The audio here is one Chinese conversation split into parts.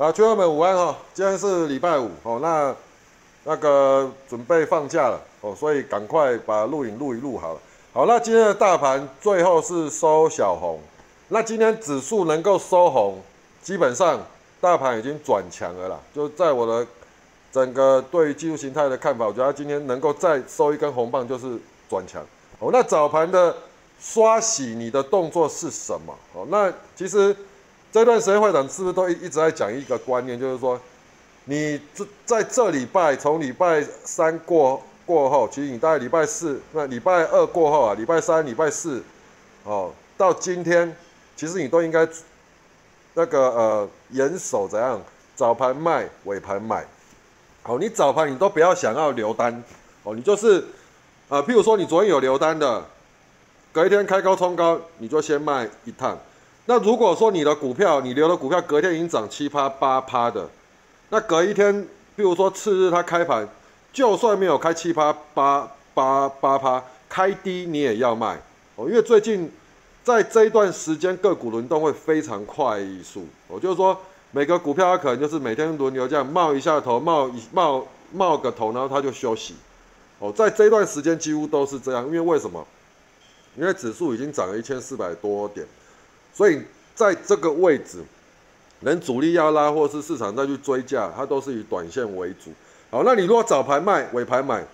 啊，群友们午安哈，今天是礼拜五哦，那那个准备放假了哦，所以赶快把录影录一录好了。好，那今天的大盘最后是收小红，那今天指数能够收红，基本上大盘已经转强了啦。就在我的整个对技术形态的看法，我觉得今天能够再收一根红棒，就是转强。哦，那早盘的刷洗你的动作是什么？哦，那其实这段时间会长是不是都一一直在讲一个观念，就是说，你这在这礼拜从礼拜三过过后，其实你大概礼拜四，那礼拜二过后啊，礼拜三、礼拜四，哦，到今天，其实你都应该那个呃严守怎样，早盘卖，尾盘买。好，你早盘你都不要想要留单，哦，你就是啊，譬如说你昨天有留单的。隔一天开高冲高，你就先卖一趟。那如果说你的股票，你留的股票隔天已经涨七趴八趴的，那隔一天，比如说次日它开盘，就算没有开七趴八八八趴，开低你也要卖哦，因为最近在这一段时间个股轮动会非常快速。我就是说，每个股票它可能就是每天轮流这样冒一下头，冒一冒冒个头，然后它就休息。哦，在这段时间几乎都是这样，因为为什么？因为指数已经涨了一千四百多点，所以在这个位置，能主力要拉或是市场再去追价，它都是以短线为主。好，那你如果早盘卖，尾盘买，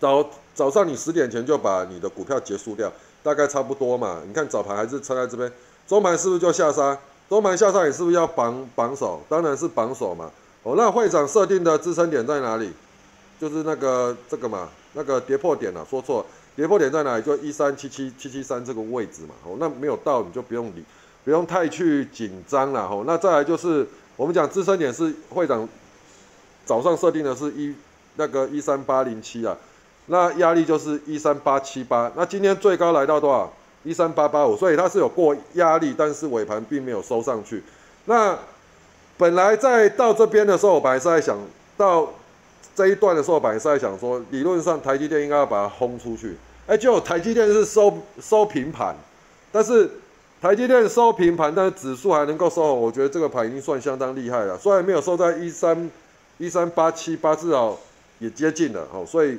早早上你十点前就把你的股票结束掉，大概差不多嘛。你看早盘还是撑在这边，中盘是不是就下杀？中盘下杀你是不是要绑绑手？当然是绑手嘛。哦，那会长设定的支撑点在哪里？就是那个这个嘛，那个跌破点了，说错。跌破点在哪里？就一三七七七七三这个位置嘛。哦，那没有到你就不用理，不用太去紧张了。哦，那再来就是我们讲支撑点是会长早上设定的是一那个一三八零七啊，那压力就是一三八七八。那今天最高来到多少？一三八八五，所以它是有过压力，但是尾盘并没有收上去。那本来在到这边的时候，我本来是在想到。这一段的时候，本来是在想说，理论上台积电应该要把它轰出去。哎，结果台积电是收收平盘，但是台积电收平盘，但是指数还能够收，我觉得这个盘已经算相当厉害了。虽然没有收在一三一三八七八，至少也接近了。哦，所以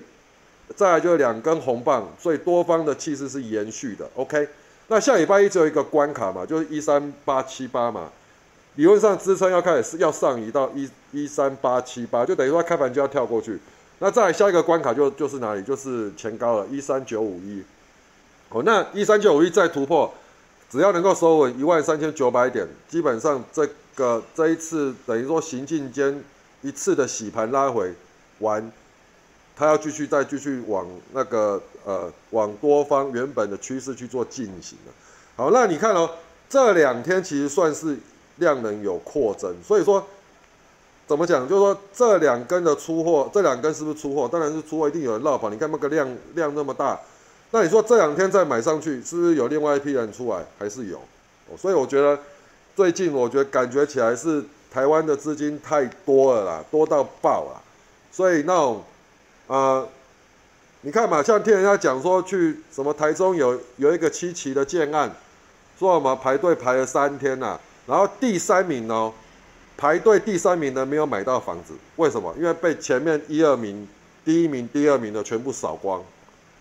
再来就两根红棒，所以多方的气势是延续的。OK，那下礼拜一只有一个关卡嘛，就是一三八七八嘛。理论上支撑要开始要上移到一一三八七八，就等于说开盘就要跳过去。那再下一个关卡就就是哪里？就是前高了，一三九五一。哦，那一三九五一再突破，只要能够收稳一万三千九百点，基本上这个这一次等于说行进间一次的洗盘拉回完，它要继续再继续往那个呃往多方原本的趋势去做进行了。好，那你看哦，这两天其实算是。量能有扩增，所以说怎么讲？就是说这两根的出货，这两根是不是出货？当然是出货，一定有人绕跑。你看那个量量那么大，那你说这两天再买上去，是不是有另外一批人出来？还是有？所以我觉得最近我觉得感觉起来是台湾的资金太多了啦，多到爆了。所以那种呃，你看嘛，像听人家讲说去什么台中有有一个七期的建案，说我们排队排了三天呐。然后第三名呢，排队第三名的没有买到房子，为什么？因为被前面一二名、第一名、第二名的全部扫光。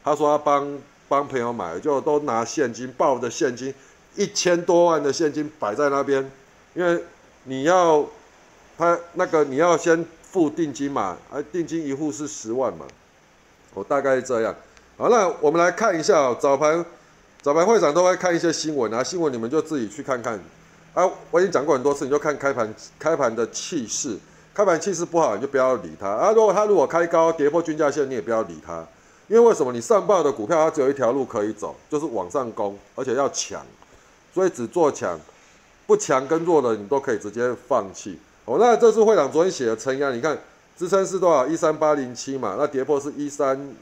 他说他帮帮朋友买，就都拿现金，抱着现金一千多万的现金摆在那边，因为你要他那个你要先付定金嘛，而定金一户是十万嘛，我大概是这样。好，那我们来看一下早盘，早盘会长都会看一些新闻啊，新闻你们就自己去看看。啊，我已经讲过很多次，你就看开盘开盘的气势，开盘气势不好，你就不要理它啊。如果它如果开高跌破均价线，你也不要理它，因为为什么？你上报的股票它只有一条路可以走，就是往上攻，而且要强，所以只做强，不强跟弱的你都可以直接放弃。哦，那这是会长昨天写的承压，你看支撑是多少？一三八零七嘛，那跌破是一三，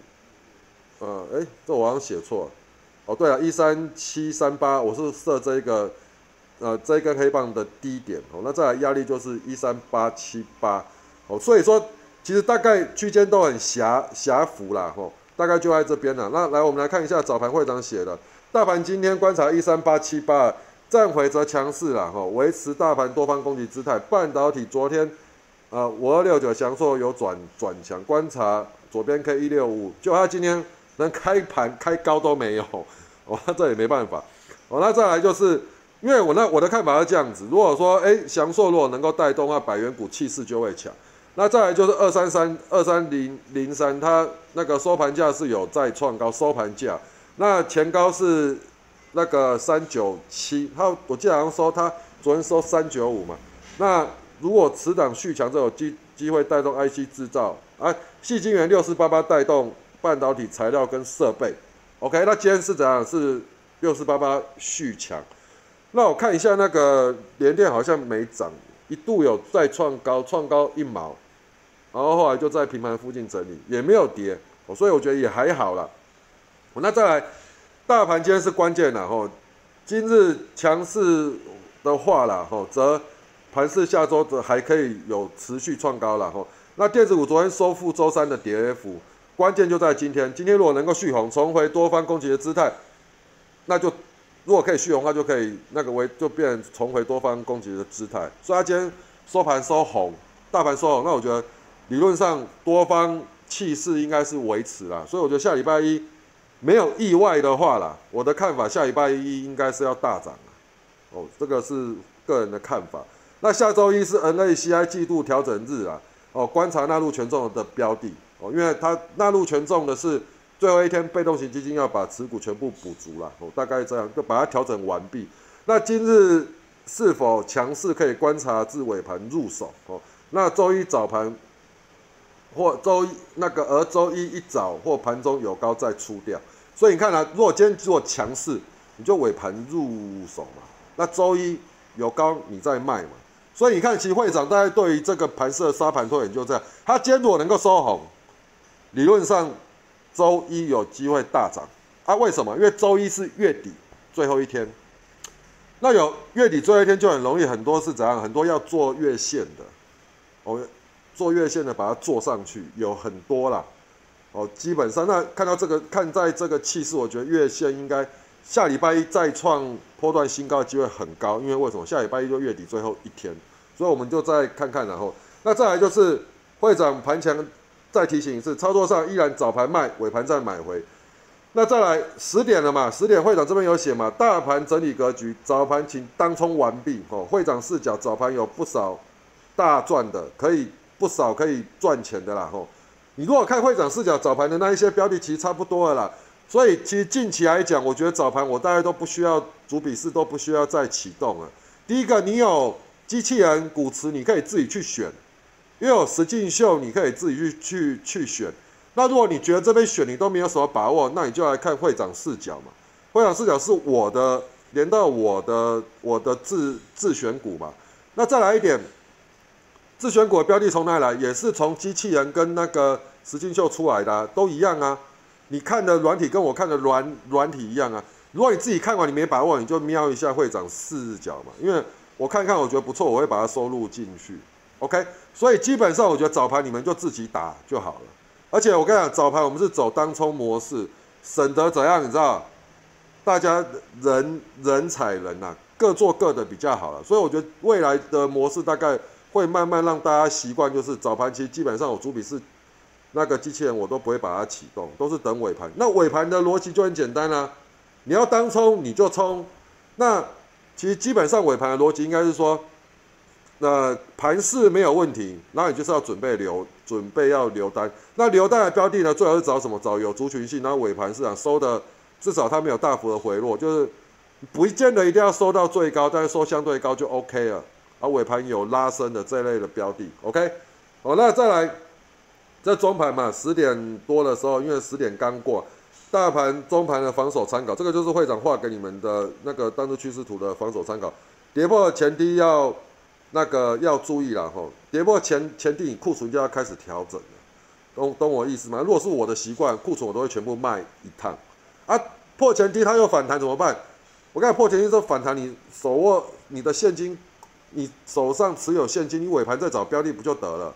呃，哎，这我好像写错了。哦，对了，一三七三八，我是设这一个。呃，这一根黑棒的低点哦，那再来压力就是一三八七八哦，所以说其实大概区间都很狭狭幅啦吼，大概就在这边了。那来我们来看一下早盘会长写的，大盘今天观察一三八七八，站回则强势了哈，维持大盘多方攻击姿态。半导体昨天，呃，五二六九翔硕有转转强，观察左边 K 一六五，就它今天连开盘开高都没有，哦，这也没办法。哦，那再来就是，因为我那我的看法是这样子，如果说哎翔硕如果能够带动那百元股气势就会强。那再来就是二三三二三零零三，它那个收盘价是有再创高，收盘价那前高是。那个三九七，他我记得好像说他昨天收三九五嘛。那如果此档续强，就有机机会带动 IC 制造啊，细晶圆六四八八带动半导体材料跟设备。OK，那今天是怎样？是六四八八续强。那我看一下那个联电好像没涨，一度有再创高，创高一毛，然后后来就在平盘附近整理，也没有跌，所以我觉得也还好了。那再来。大盘今天是关键了吼，今日强势的话啦吼，则盘势下周则还可以有持续创高了吼。那电子股昨天收复周三的跌幅，关键就在今天。今天如果能够续红，重回多方攻击的姿态，那就如果可以续红，它就可以那个为就变重回多方攻击的姿态。所以它今天收盘收红，大盘收红，那我觉得理论上多方气势应该是维持了。所以我觉得下礼拜一。没有意外的话啦，我的看法下礼拜一应该是要大涨哦，这个是个人的看法。那下周一是 NACI 季度调整日啊，哦，观察纳入权重的标的哦，因为它纳入权重的是最后一天，被动型基金要把持股全部补足了哦，大概这样就把它调整完毕。那今日是否强势可以观察至尾盘入手哦？那周一早盘。或周一那个，而周一一早或盘中有高再出掉，所以你看啊，如果今天做强势，你就尾盘入手嘛。那周一有高你再卖嘛。所以你看，其实会长大概对于这个盘势的沙盘推演就这样。他今天如果能够收红，理论上周一有机会大涨啊？为什么？因为周一是月底最后一天，那有月底最后一天就很容易很多是怎样？很多要做月线的，哦。做月线的把它做上去有很多啦，哦，基本上那看到这个看在这个气势，我觉得月线应该下礼拜一再创波段新高的机会很高，因为为什么下礼拜一就月底最后一天，所以我们就再看看，然后那再来就是会长盘前再提醒一次，操作上依然早盘卖，尾盘再买回。那再来十点了嘛，十点会长这边有写嘛，大盘整理格局，早盘请当冲完毕哦。会长视角，早盘有不少大赚的，可以。不少可以赚钱的啦，吼！你如果看会长视角早盘的那一些标的，其实差不多了啦。所以其实近期来讲，我觉得早盘我大概都不需要主笔式，都不需要再启动了。第一个，你有机器人股池，你可以自己去选；因为有实境秀，你可以自己去去去选。那如果你觉得这边选你都没有什么把握，那你就来看会长视角嘛。会长视角是我的连到我的我的自自选股嘛。那再来一点。自选股的标的从哪来？也是从机器人跟那个石金秀出来的，都一样啊。你看的软体跟我看的软软体一样啊。如果你自己看完你没把握，你就瞄一下会长视角嘛。因为我看看我觉得不错，我会把它收录进去。OK，所以基本上我觉得早盘你们就自己打就好了。而且我跟你讲，早盘我们是走当冲模式，省得怎样，你知道？大家人人踩人呐，各做各的比较好了。所以我觉得未来的模式大概。会慢慢让大家习惯，就是早盘其实基本上我主笔是那个机器人，我都不会把它启动，都是等尾盘。那尾盘的逻辑就很简单啦，你要当冲你就冲。那其实基本上尾盘的逻辑应该是说，那盘势没有问题，那你就是要准备留，准备要留单。那留单的标的呢，最好是找什么？找有族群性，然后尾盘市场收的至少它没有大幅的回落，就是不见得一定要收到最高，但是收相对高就 OK 了。啊，尾盘有拉升的这类的标的，OK，好，那再来，这中盘嘛，十点多的时候，因为十点刚过，大盘中盘的防守参考，这个就是会长画给你们的那个当日趋势图的防守参考，跌破前低要那个要注意了吼，跌破前前低，库存就要开始调整了，懂懂我意思吗？如果是我的习惯，库存我都会全部卖一趟，啊，破前低它又反弹怎么办？我刚才破前低之后反弹，你手握你的现金。你手上持有现金，你尾盘再找标的不就得了，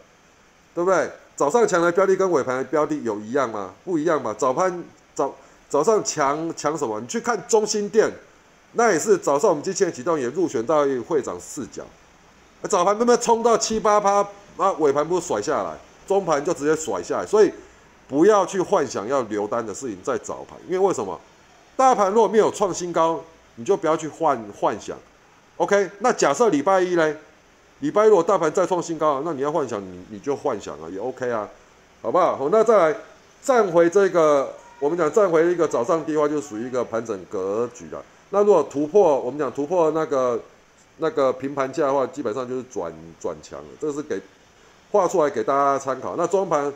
对不对？早上强的标的跟尾盘的标的有一样吗？不一样嘛。早盘早早上强强什么？你去看中心店，那也是早上我们机器人启动也入选到会长视角。早盘慢慢冲到七八趴，那，尾盘不甩下来，中盘就直接甩下来，所以不要去幻想要留单的事情在早盘，因为为什么？大盘如果没有创新高，你就不要去幻幻想。OK，那假设礼拜一嘞，礼拜一如果大盘再创新高，那你要幻想，你你就幻想啊，也 OK 啊，好不好？好，那再来站回这个，我们讲站回一个早上低话，就属于一个盘整格局的。那如果突破，我们讲突破那个。那个平盘价的话，基本上就是转转强了。这是给画出来给大家参考。那中盘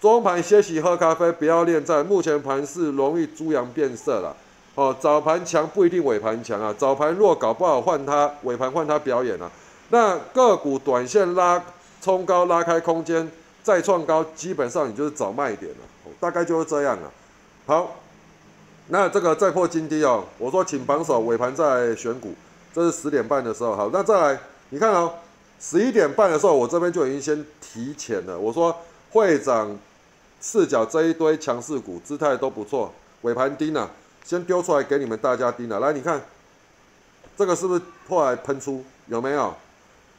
中盘歇息喝咖啡，不要恋战。目前盘是容易猪羊变色了。哦，早盘强不一定尾盘强啊。早盘若搞不好换它，尾盘换它表演啊。那个股短线拉冲高拉开空间再创高，基本上你就是找卖点了。大概就是这样了。好，那这个再破金低哦。我说请榜首，尾盘再选股。这是十点半的时候，好，那再来，你看哦，十一点半的时候，我这边就已经先提前了。我说会长视角这一堆强势股姿态都不错，尾盘盯了，先丢出来给你们大家盯了。来，你看这个是不是后来喷出？有没有？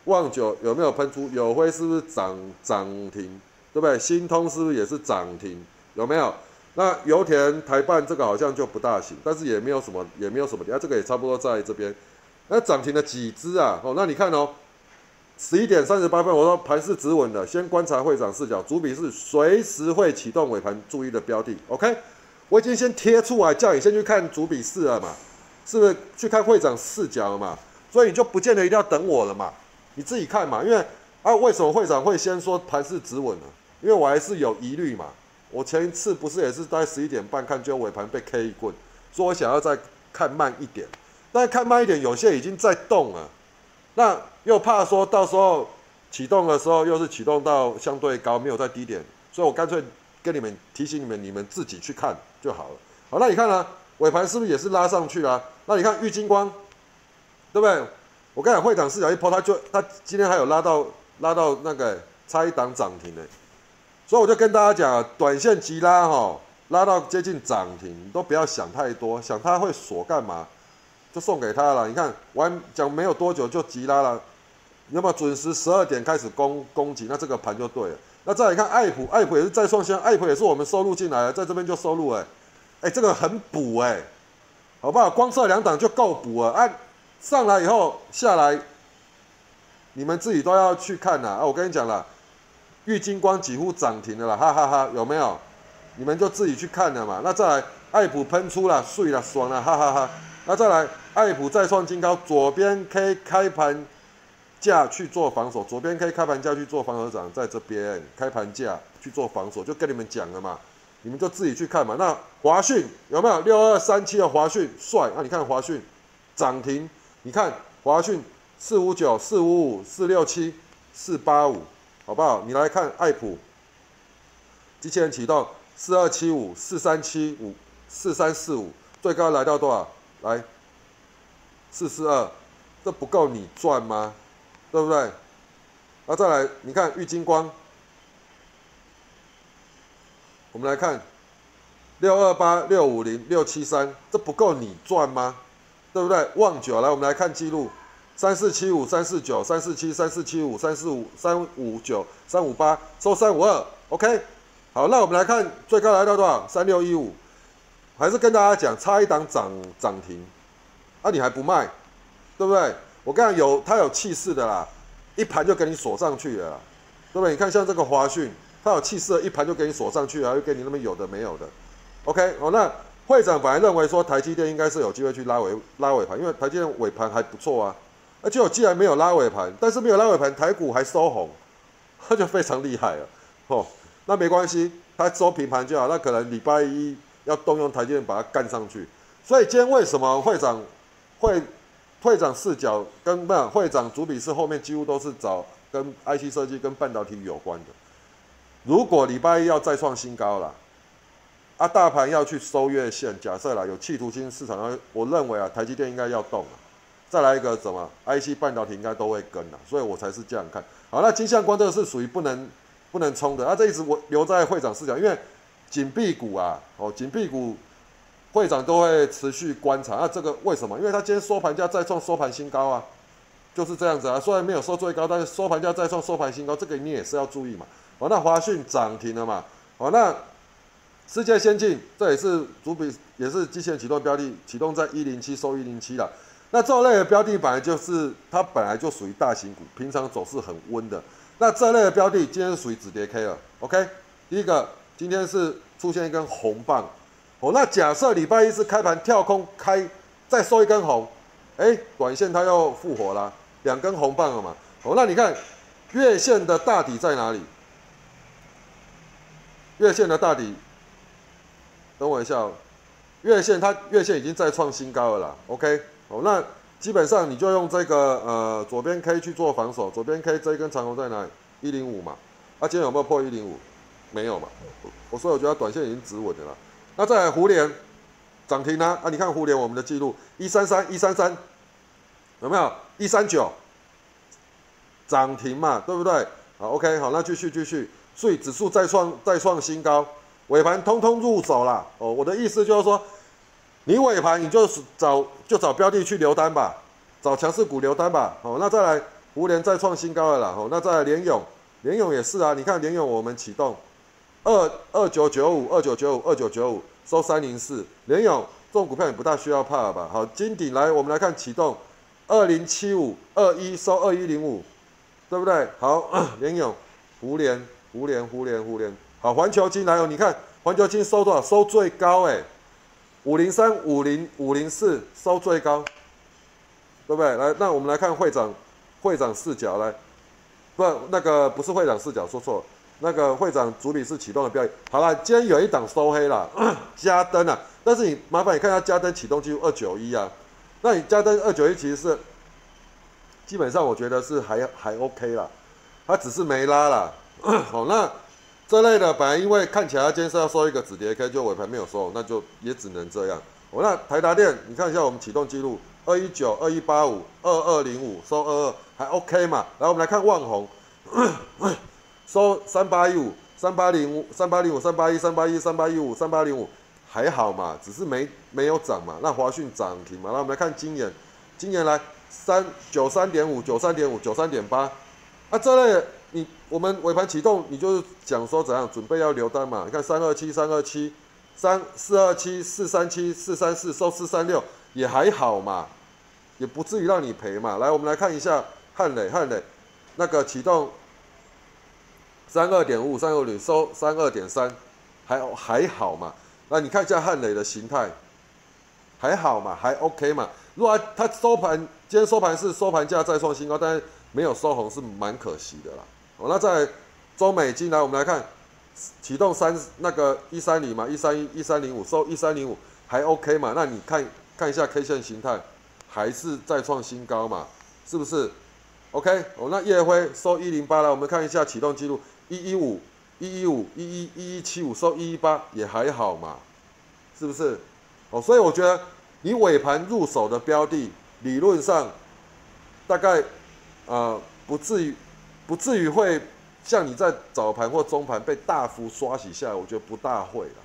旺九有没有喷出？有辉是不是涨涨停？对不对？新通是不是也是涨停？有没有？那油田台办这个好像就不大行，但是也没有什么，也没有什么，啊，这个也差不多在这边。那涨停的几只啊？哦，那你看哦，十一点三十八分，我说盘是止稳的，先观察会长视角，主笔是随时会启动尾盘注意的标的。OK，我已经先贴出来，叫你先去看主笔试了嘛，是不是去看会长视角了嘛？所以你就不见得一定要等我了嘛，你自己看嘛。因为啊，为什么会长会先说盘是止稳呢？因为我还是有疑虑嘛。我前一次不是也是在十一点半看，就尾盘被 K 一棍，说我想要再看慢一点。但看慢一点，有些已经在动了，那又怕说到时候启动的时候又是启动到相对高，没有在低点，所以我干脆跟你们提醒你们，你们自己去看就好了。好，那你看呢？尾盘是不是也是拉上去了？那你看玉金光，对不对？我刚才会长视角一抛，它就它今天还有拉到拉到那个差一档涨停呢，所以我就跟大家讲，短线急拉哈，拉到接近涨停，你都不要想太多，想它会锁干嘛？就送给他了，你看完讲没有多久就急拉了，那么准时十二点开始攻攻击，那这个盘就对了。那再来看爱普，爱普也是再创新，爱普也是我们收入进来了，在这边就收入哎，哎这个很补哎，好不好？光测两档就够补了，哎上来以后下来，你们自己都要去看呐啊！我跟你讲了，玉金光几乎涨停了啦，哈哈哈，有没有？你们就自己去看了嘛。那再来爱普喷出了，碎了，爽了，哈哈哈。那再来，爱普再创新高，左边 K 开盘价去做防守，左边 K 开盘价去做防守涨，在这边开盘价去做防守，就跟你们讲了嘛，你们就自己去看嘛。那华讯有没有六二三七的华讯帅？那你看华讯涨停，你看华讯四五九、四五五、四六七、四八五，好不好？你来看爱普，机器人启动四二七五、四三七五、四三四五，最高来到多少？来，四四二，这不够你赚吗？对不对？那再来，你看玉金光，我们来看六二八六五零六七三，这不够你赚吗？对不对？旺九，来，我们来看记录，三四七五三四九三四七三四七五三四五三五九三五八收三五二，OK。好，那我们来看最高来到多少？三六一五。还是跟大家讲，差一档涨涨停，啊，你还不卖，对不对？我刚才有它有气势的啦，一盘就给你锁上去了，对不对？你看像这个华讯，它有气势，一盘就给你锁上去了，又给你那么有的没有的，OK？哦，那会长本来认为说台积电应该是有机会去拉尾拉尾盘，因为台积电尾盘还不错啊，而且我既然没有拉尾盘，但是没有拉尾盘，台股还收红，那就非常厉害了，哦，那没关系，它收平盘就好，那可能礼拜一。要动用台积电把它干上去，所以今天为什么会长会会长视角跟不会长主笔是后面几乎都是找跟 IC 设计跟半导体有关的。如果礼拜一要再创新高了，啊，大盘要去收月线，假设啦有企图心，市场我认为啊，台积电应该要动了。再来一个什么 IC 半导体应该都会跟了，所以我才是这样看好。那金相光这个是属于不能不能冲的，那这一直我留在会长视角，因为。紧闭股啊，哦，紧闭股，会长都会持续观察。那这个为什么？因为它今天收盘价再创收盘新高啊，就是这样子啊。虽然没有收最高，但是收盘价再创收盘新高，这个你也是要注意嘛。好，那华讯涨停了嘛？好，那世界先进这也是主笔，也是机器人启动标的，启动在一零七收一零七了。那这类的标的本来就是它本来就属于大型股，平常走势很温的。那这类的标的今天是属于止跌 K 了，OK？第一个今天是出现一根红棒，哦，那假设礼拜一是开盘跳空开，再收一根红，哎，短线它又复活了，两根红棒了嘛，哦，那你看月线的大底在哪里？月线的大底，等我一下哦，月线它月线已经再创新高了啦，OK？哦，那基本上你就用这个呃左边 K 去做防守，左边 K 这一根长红在哪里？一零五嘛，啊，今天有没有破一零五？没有嘛，我所以我觉得短线已经止稳的了。那再来互联涨停呢？啊，你看互联我们的记录一三三一三三，有没有一三九涨停嘛？对不对？好，OK，好，那继续继续，所以指数再创再创新高，尾盘通通入手啦。哦，我的意思就是说。你尾盘你就找就找标的去留单吧，找强势股留单吧。好，那再来五联再创新高了啦。哦，那再来联勇，联勇也是啊。你看联勇我们启动二二九九五二九九五二九九五收三零四，联勇这种股票也不大需要怕吧。好，金鼎来我们来看启动二零七五二一收二一零五，对不对？好，联勇胡联胡联胡联胡联。好，环球金来哦，你看环球金收多少？收最高哎。五零三五零五零四收最高，对不对？来，那我们来看会长会长视角来，不，那个不是会长视角，说错了，那个会长主笔是启动的标的。好了，今天有一档收黑了，加灯啊，但是你麻烦你看一下加灯启动记录二九一啊，那你加灯二九一其实是基本上我觉得是还还 OK 啦，它只是没拉了。好，那。这类的本来因为看起来今天是要收一个止跌 K，就尾盘没有收，那就也只能这样。我那台达电，你看一下我们启动记录，二一九、二一八五、二二零五收二二，还 OK 嘛？来，我们来看万宏，收三八一五、三八零五、三八零五、三八一、三八一、三八一五、三八零五，还好嘛？只是没没有涨嘛。那华讯涨停嘛？那我们来看今年，今年来三九三点五、九三点五、九三点八，啊，这类。你我们尾盘启动，你就是讲说怎样准备要留单嘛？你看三二七三二七三四二七四三七四三四收四三六也还好嘛，也不至于让你赔嘛。来，我们来看一下汉磊汉磊那个启动三二点五三二零收三二点三，还还好嘛？那你看一下汉磊的形态，还好嘛？还 OK 嘛？如果它收盘今天收盘是收盘价再创新高，但是没有收红是蛮可惜的啦。哦，那在中美金来，我们来看启动三那个一三零嘛，一三一一三零五收一三零五还 OK 嘛？那你看看一下 K 线形态，还是再创新高嘛？是不是？OK，哦，那夜辉收一零八来，我们看一下启动记录一一五一一五一一一一七五收一一八也还好嘛？是不是？哦，所以我觉得你尾盘入手的标的，理论上大概呃不至于。不至于会像你在早盘或中盘被大幅刷洗下来，我觉得不大会了。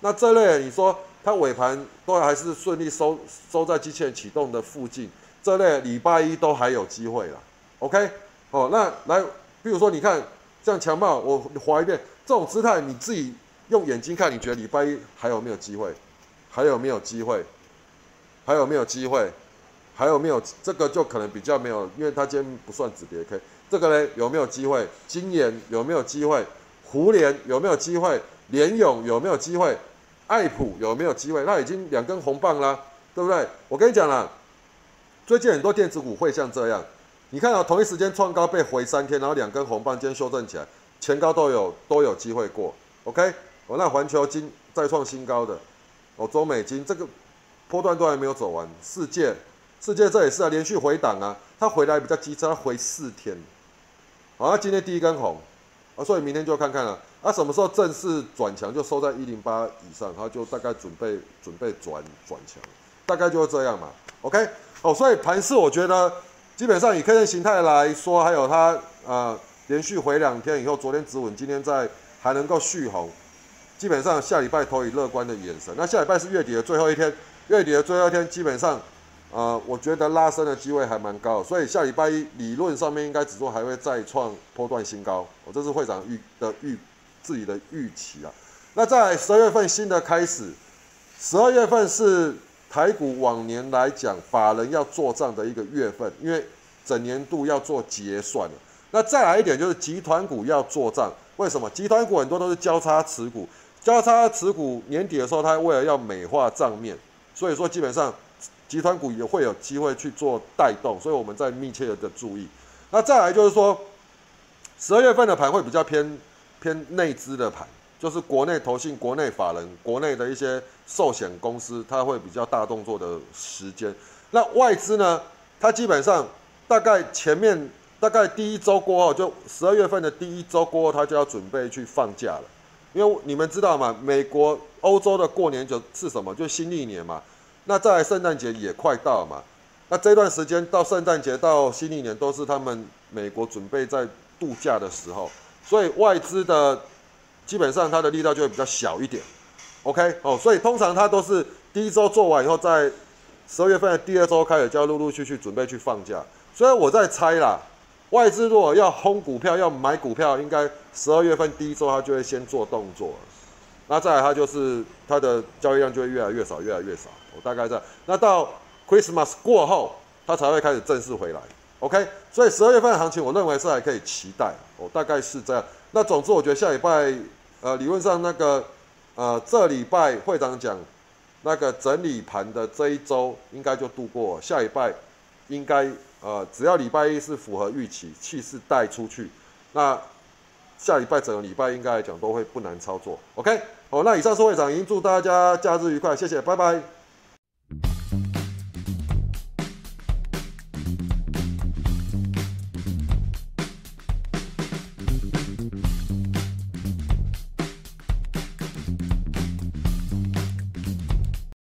那这类你说它尾盘都还是顺利收收在机器人启动的附近，这类礼拜一都还有机会了。OK，哦，那来，比如说你看这样强茂，我划一遍这种姿态，你自己用眼睛看，你觉得礼拜一还有没有机会？还有没有机会？还有没有机会？还有没有？这个就可能比较没有，因为它今天不算止跌 K。这个呢有没有机会？金研有没有机会？胡联有没有机会？联勇有没有机会？爱普有没有机会？那已经两根红棒啦，对不对？我跟你讲了，最近很多电子股会像这样，你看啊，同一时间创高被回三天，然后两根红棒今天修正起来，前高都有都有机会过。OK，哦，那环球金再创新高的，哦，中美金这个波段都还没有走完，世界世界这也是啊，连续回档啊，它回来比较急，它回四天。好，那今天第一根红，啊，所以明天就看看了。啊，什么时候正式转强，就收在一零八以上，它就大概准备准备转转强，大概就是这样嘛。OK，哦，所以盘势我觉得基本上以 K 线形态来说，还有它呃连续回两天以后，昨天止稳，今天在还能够续红，基本上下礼拜投以乐观的眼神。那下礼拜是月底的最后一天，月底的最后一天基本上，呃，我觉得拉升的机会还蛮高，所以下礼拜一理论上面应该指数还会再创波段新高。我这是会长预的预自己的预期啊。那在十二月份新的开始，十二月份是台股往年来讲法人要做账的一个月份，因为整年度要做结算了。那再来一点就是集团股要做账，为什么？集团股很多都是交叉持股。交叉持股年底的时候，它为了要美化账面，所以说基本上集团股也会有机会去做带动，所以我们在密切的注意。那再来就是说，十二月份的盘会比较偏偏内资的盘，就是国内投信、国内法人、国内的一些寿险公司，它会比较大动作的时间。那外资呢，它基本上大概前面大概第一周过后，就十二月份的第一周过后，它就要准备去放假了。因为你们知道嘛，美国、欧洲的过年就是什么？就新历年嘛。那在圣诞节也快到了嘛。那这段时间到圣诞节到新历年都是他们美国准备在度假的时候，所以外资的基本上它的力道就会比较小一点。OK，哦，所以通常它都是第一周做完以后，在十二月份的第二周开始就要陆陆续续准备去放假。所以我在猜啦。外资如果要轰股票、要买股票，应该十二月份第一周他就会先做动作，那再来他就是它的交易量就会越来越少、越来越少。我大概在那到 Christmas 过后，他才会开始正式回来。OK，所以十二月份的行情，我认为是还可以期待。我大概是这样。那总之，我觉得下礼拜，呃，理论上那个，呃，这礼拜会长讲那个整理盘的这一周应该就度过，下礼拜应该。呃，只要礼拜一是符合预期，气势带出去，那下礼拜整个礼拜应该来讲都会不难操作。OK，好，那以上是会长，已经祝大家假日愉快，谢谢，拜拜。